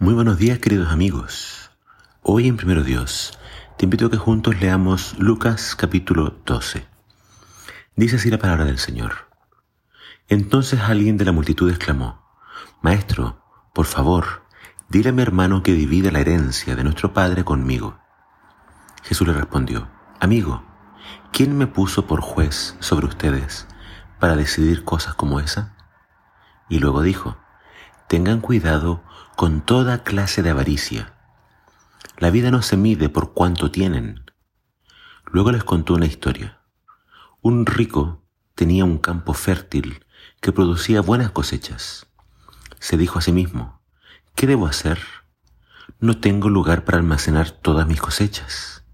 Muy buenos días queridos amigos. Hoy en Primero Dios te invito a que juntos leamos Lucas capítulo 12. Dice así la palabra del Señor. Entonces alguien de la multitud exclamó, Maestro, por favor, dile a mi hermano que divida la herencia de nuestro Padre conmigo. Jesús le respondió, Amigo, ¿quién me puso por juez sobre ustedes para decidir cosas como esa? Y luego dijo, Tengan cuidado con toda clase de avaricia. La vida no se mide por cuánto tienen. Luego les contó una historia. Un rico tenía un campo fértil que producía buenas cosechas. Se dijo a sí mismo, ¿qué debo hacer? No tengo lugar para almacenar todas mis cosechas.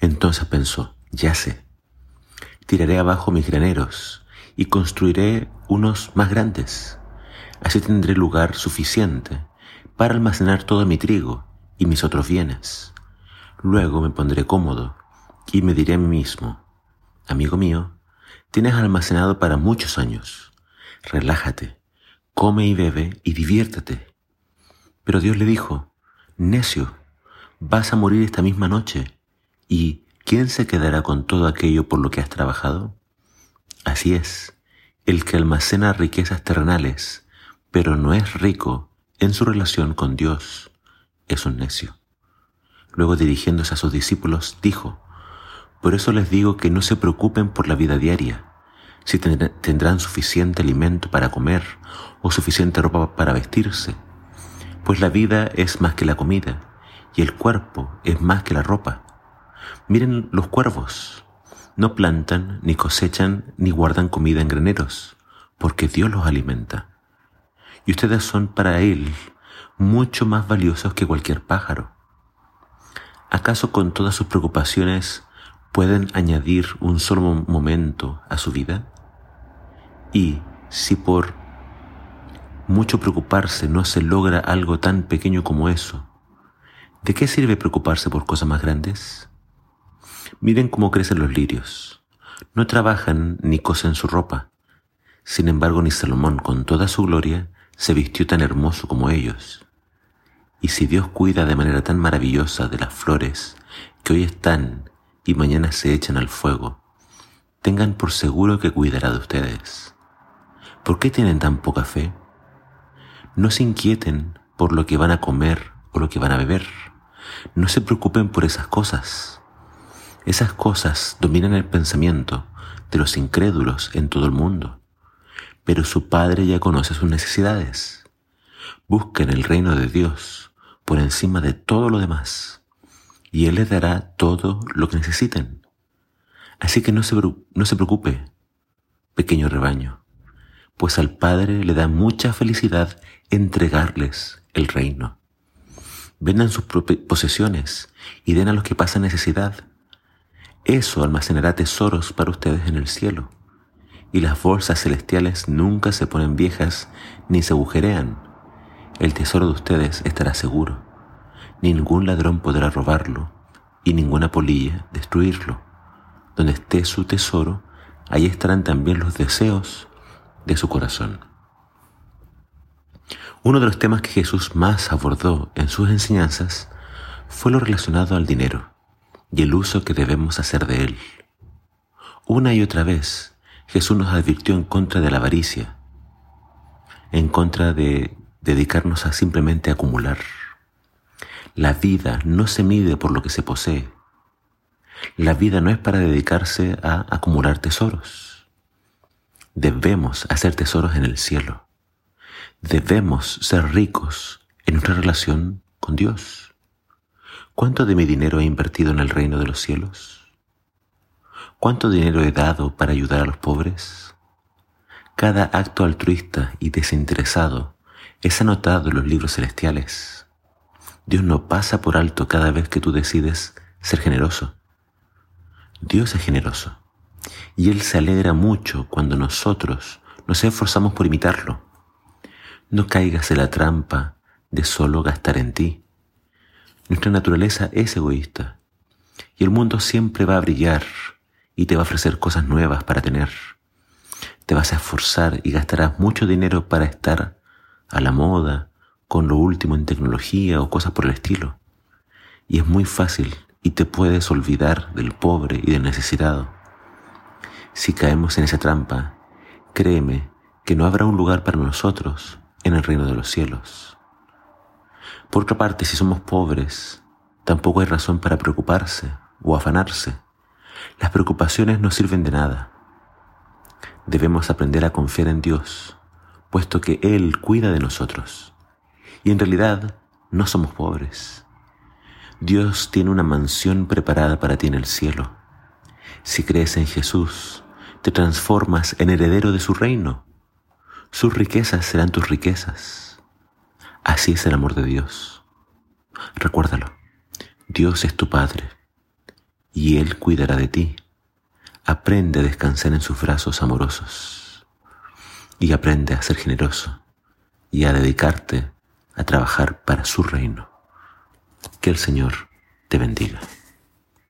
Entonces pensó, ya sé, tiraré abajo mis graneros y construiré unos más grandes. Así tendré lugar suficiente para almacenar todo mi trigo y mis otros bienes. Luego me pondré cómodo y me diré a mí mismo, amigo mío, tienes almacenado para muchos años. Relájate, come y bebe y diviértete. Pero Dios le dijo, necio, vas a morir esta misma noche. ¿Y quién se quedará con todo aquello por lo que has trabajado? Así es, el que almacena riquezas terrenales, pero no es rico en su relación con Dios. Es un necio. Luego dirigiéndose a sus discípulos, dijo, Por eso les digo que no se preocupen por la vida diaria, si tendrán suficiente alimento para comer o suficiente ropa para vestirse, pues la vida es más que la comida y el cuerpo es más que la ropa. Miren los cuervos, no plantan, ni cosechan, ni guardan comida en graneros, porque Dios los alimenta y ustedes son para Él mucho más valiosos que cualquier pájaro. ¿Acaso con todas sus preocupaciones pueden añadir un solo momento a su vida? Y si por mucho preocuparse no se logra algo tan pequeño como eso, ¿de qué sirve preocuparse por cosas más grandes? Miren cómo crecen los lirios. No trabajan ni cosen su ropa. Sin embargo, ni Salomón, con toda su gloria, se vistió tan hermoso como ellos. Y si Dios cuida de manera tan maravillosa de las flores que hoy están y mañana se echan al fuego, tengan por seguro que cuidará de ustedes. ¿Por qué tienen tan poca fe? No se inquieten por lo que van a comer o lo que van a beber. No se preocupen por esas cosas. Esas cosas dominan el pensamiento de los incrédulos en todo el mundo pero su Padre ya conoce sus necesidades. Busquen el reino de Dios por encima de todo lo demás, y Él les dará todo lo que necesiten. Así que no se, no se preocupe, pequeño rebaño, pues al Padre le da mucha felicidad entregarles el reino. Vendan sus posesiones y den a los que pasan necesidad. Eso almacenará tesoros para ustedes en el cielo y las bolsas celestiales nunca se ponen viejas ni se agujerean. El tesoro de ustedes estará seguro. Ningún ladrón podrá robarlo y ninguna polilla destruirlo. Donde esté su tesoro, ahí estarán también los deseos de su corazón. Uno de los temas que Jesús más abordó en sus enseñanzas fue lo relacionado al dinero y el uso que debemos hacer de él. Una y otra vez Jesús nos advirtió en contra de la avaricia, en contra de dedicarnos a simplemente acumular. La vida no se mide por lo que se posee. La vida no es para dedicarse a acumular tesoros. Debemos hacer tesoros en el cielo. Debemos ser ricos en nuestra relación con Dios. ¿Cuánto de mi dinero he invertido en el reino de los cielos? ¿Cuánto dinero he dado para ayudar a los pobres? Cada acto altruista y desinteresado es anotado en los libros celestiales. Dios no pasa por alto cada vez que tú decides ser generoso. Dios es generoso y Él se alegra mucho cuando nosotros nos esforzamos por imitarlo. No caigas en la trampa de solo gastar en ti. Nuestra naturaleza es egoísta y el mundo siempre va a brillar y te va a ofrecer cosas nuevas para tener. Te vas a esforzar y gastarás mucho dinero para estar a la moda con lo último en tecnología o cosas por el estilo. Y es muy fácil y te puedes olvidar del pobre y del necesitado. Si caemos en esa trampa, créeme que no habrá un lugar para nosotros en el reino de los cielos. Por otra parte, si somos pobres, tampoco hay razón para preocuparse o afanarse. Las preocupaciones no sirven de nada. Debemos aprender a confiar en Dios, puesto que Él cuida de nosotros. Y en realidad no somos pobres. Dios tiene una mansión preparada para ti en el cielo. Si crees en Jesús, te transformas en heredero de su reino. Sus riquezas serán tus riquezas. Así es el amor de Dios. Recuérdalo, Dios es tu Padre y Él cuidará de ti. Aprende a descansar en sus brazos amorosos y aprende a ser generoso y a dedicarte a trabajar para su reino. Que el Señor te bendiga.